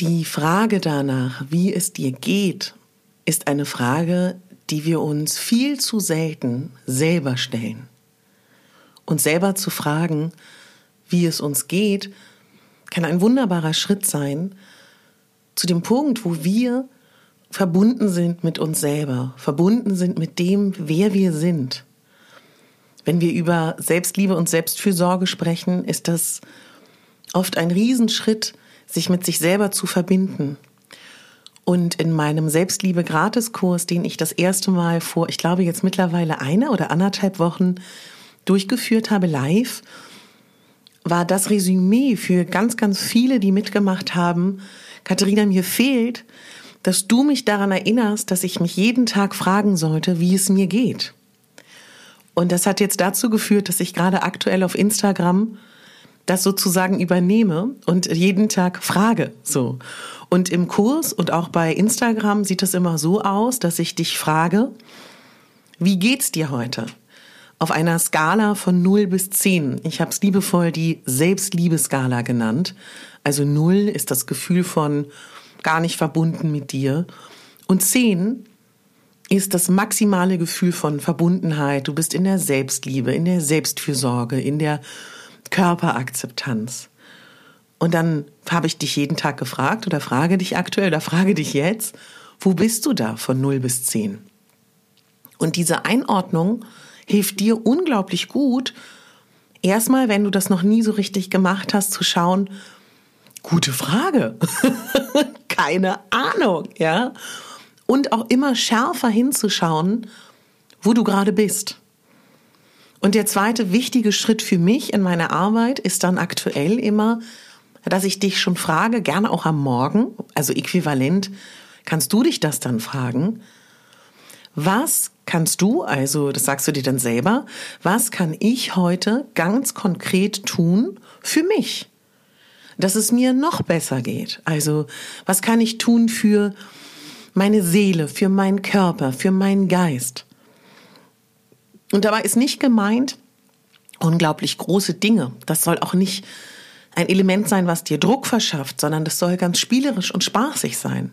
Die Frage danach, wie es dir geht, ist eine Frage, die wir uns viel zu selten selber stellen. Und selber zu fragen, wie es uns geht, kann ein wunderbarer Schritt sein zu dem Punkt, wo wir verbunden sind mit uns selber, verbunden sind mit dem, wer wir sind. Wenn wir über Selbstliebe und Selbstfürsorge sprechen, ist das oft ein Riesenschritt, sich mit sich selber zu verbinden. Und in meinem Selbstliebe-Gratiskurs, den ich das erste Mal vor, ich glaube jetzt mittlerweile eine oder anderthalb Wochen durchgeführt habe, live, war das Resümee für ganz, ganz viele, die mitgemacht haben. Katharina, mir fehlt, dass du mich daran erinnerst, dass ich mich jeden Tag fragen sollte, wie es mir geht. Und das hat jetzt dazu geführt, dass ich gerade aktuell auf Instagram das sozusagen übernehme und jeden Tag frage, so. Und im Kurs und auch bei Instagram sieht es immer so aus, dass ich dich frage, wie geht's dir heute? Auf einer Skala von 0 bis 10. Ich habe es liebevoll die Selbstliebeskala genannt. Also 0 ist das Gefühl von gar nicht verbunden mit dir. Und 10 ist das maximale Gefühl von Verbundenheit. Du bist in der Selbstliebe, in der Selbstfürsorge, in der Körperakzeptanz. Und dann habe ich dich jeden Tag gefragt oder frage dich aktuell oder frage dich jetzt, wo bist du da von 0 bis 10? Und diese Einordnung hilft dir unglaublich gut, erstmal, wenn du das noch nie so richtig gemacht hast, zu schauen, gute Frage. Keine Ahnung, ja. Und auch immer schärfer hinzuschauen, wo du gerade bist. Und der zweite wichtige Schritt für mich in meiner Arbeit ist dann aktuell immer, dass ich dich schon frage, gerne auch am Morgen, also äquivalent, kannst du dich das dann fragen? Was kannst du, also das sagst du dir dann selber, was kann ich heute ganz konkret tun für mich? Dass es mir noch besser geht. Also was kann ich tun für meine Seele, für meinen Körper, für meinen Geist? Und dabei ist nicht gemeint, unglaublich große Dinge. Das soll auch nicht ein Element sein, was dir Druck verschafft, sondern das soll ganz spielerisch und spaßig sein.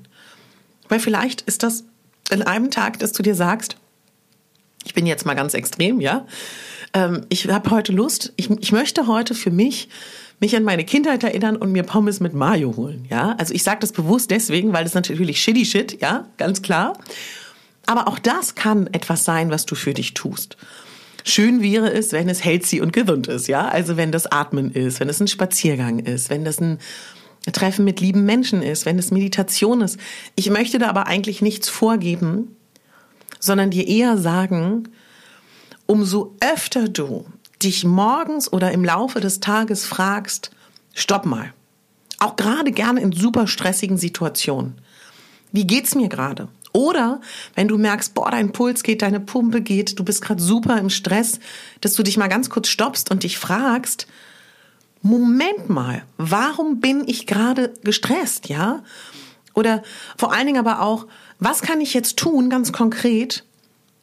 Weil vielleicht ist das in einem Tag, dass du dir sagst, ich bin jetzt mal ganz extrem, ja. Ähm, ich habe heute Lust, ich, ich möchte heute für mich mich an meine Kindheit erinnern und mir Pommes mit Mayo holen, ja. Also ich sage das bewusst deswegen, weil das natürlich shitty shit, ja, ganz klar. Aber auch das kann etwas sein, was du für dich tust. Schön wäre es, wenn es healthy und gesund ist, ja? Also wenn das Atmen ist, wenn es ein Spaziergang ist, wenn das ein Treffen mit lieben Menschen ist, wenn es Meditation ist. Ich möchte da aber eigentlich nichts vorgeben, sondern dir eher sagen, umso öfter du dich morgens oder im Laufe des Tages fragst, stopp mal. Auch gerade gerne in super stressigen Situationen. Wie geht's mir gerade? Oder wenn du merkst, boah, dein Puls geht, deine Pumpe geht, du bist gerade super im Stress, dass du dich mal ganz kurz stoppst und dich fragst, Moment mal, warum bin ich gerade gestresst, ja? Oder vor allen Dingen aber auch, was kann ich jetzt tun, ganz konkret,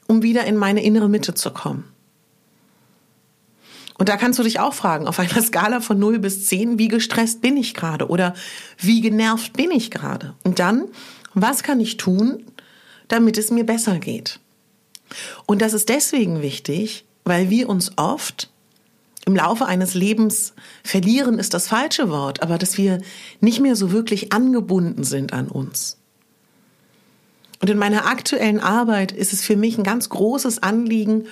um wieder in meine innere Mitte zu kommen? Und da kannst du dich auch fragen, auf einer Skala von 0 bis 10, wie gestresst bin ich gerade oder wie genervt bin ich gerade? Und dann, was kann ich tun, damit es mir besser geht. Und das ist deswegen wichtig, weil wir uns oft im Laufe eines Lebens verlieren ist das falsche Wort, aber dass wir nicht mehr so wirklich angebunden sind an uns. Und in meiner aktuellen Arbeit ist es für mich ein ganz großes Anliegen,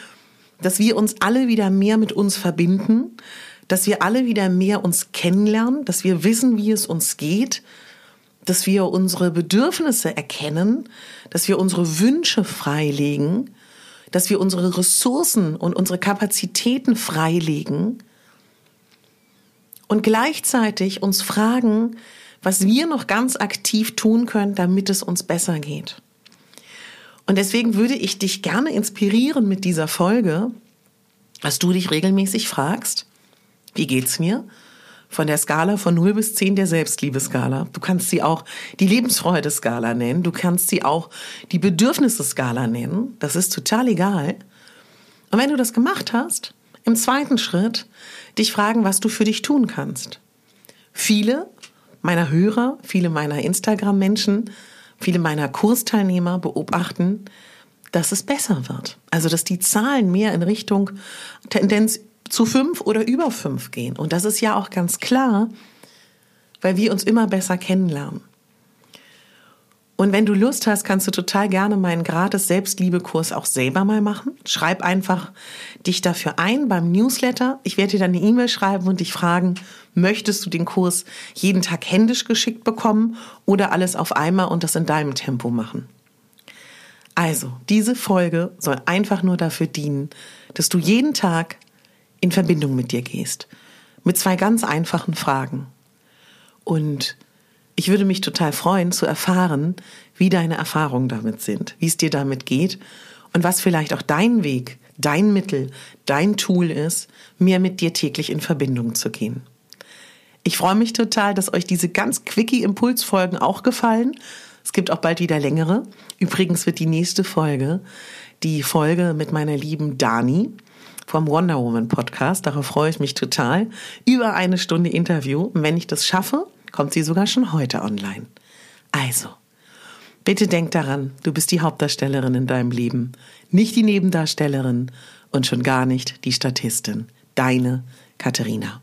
dass wir uns alle wieder mehr mit uns verbinden, dass wir alle wieder mehr uns kennenlernen, dass wir wissen, wie es uns geht, dass wir unsere Bedürfnisse erkennen, dass wir unsere Wünsche freilegen, dass wir unsere Ressourcen und unsere Kapazitäten freilegen und gleichzeitig uns fragen, was wir noch ganz aktiv tun können, damit es uns besser geht. Und deswegen würde ich dich gerne inspirieren mit dieser Folge, dass du dich regelmäßig fragst, wie geht's mir? Von der Skala von 0 bis 10 der Selbstliebeskala. Du kannst sie auch die Lebensfreude-Skala nennen. Du kannst sie auch die Bedürfnisse-Skala nennen. Das ist total egal. Und wenn du das gemacht hast, im zweiten Schritt dich fragen, was du für dich tun kannst. Viele meiner Hörer, viele meiner Instagram-Menschen, viele meiner Kursteilnehmer beobachten, dass es besser wird. Also, dass die Zahlen mehr in Richtung Tendenz zu fünf oder über fünf gehen. Und das ist ja auch ganz klar, weil wir uns immer besser kennenlernen. Und wenn du Lust hast, kannst du total gerne meinen gratis Selbstliebekurs auch selber mal machen. Schreib einfach dich dafür ein beim Newsletter. Ich werde dir dann eine E-Mail schreiben und dich fragen, möchtest du den Kurs jeden Tag händisch geschickt bekommen oder alles auf einmal und das in deinem Tempo machen? Also, diese Folge soll einfach nur dafür dienen, dass du jeden Tag in Verbindung mit dir gehst. Mit zwei ganz einfachen Fragen. Und ich würde mich total freuen zu erfahren, wie deine Erfahrungen damit sind, wie es dir damit geht und was vielleicht auch dein Weg, dein Mittel, dein Tool ist, mehr mit dir täglich in Verbindung zu gehen. Ich freue mich total, dass euch diese ganz quickie Impulsfolgen auch gefallen. Es gibt auch bald wieder längere. Übrigens wird die nächste Folge die Folge mit meiner lieben Dani vom Wonder Woman Podcast. Darauf freue ich mich total. Über eine Stunde Interview. Und wenn ich das schaffe, kommt sie sogar schon heute online. Also, bitte denk daran, du bist die Hauptdarstellerin in deinem Leben, nicht die Nebendarstellerin und schon gar nicht die Statistin. Deine Katharina.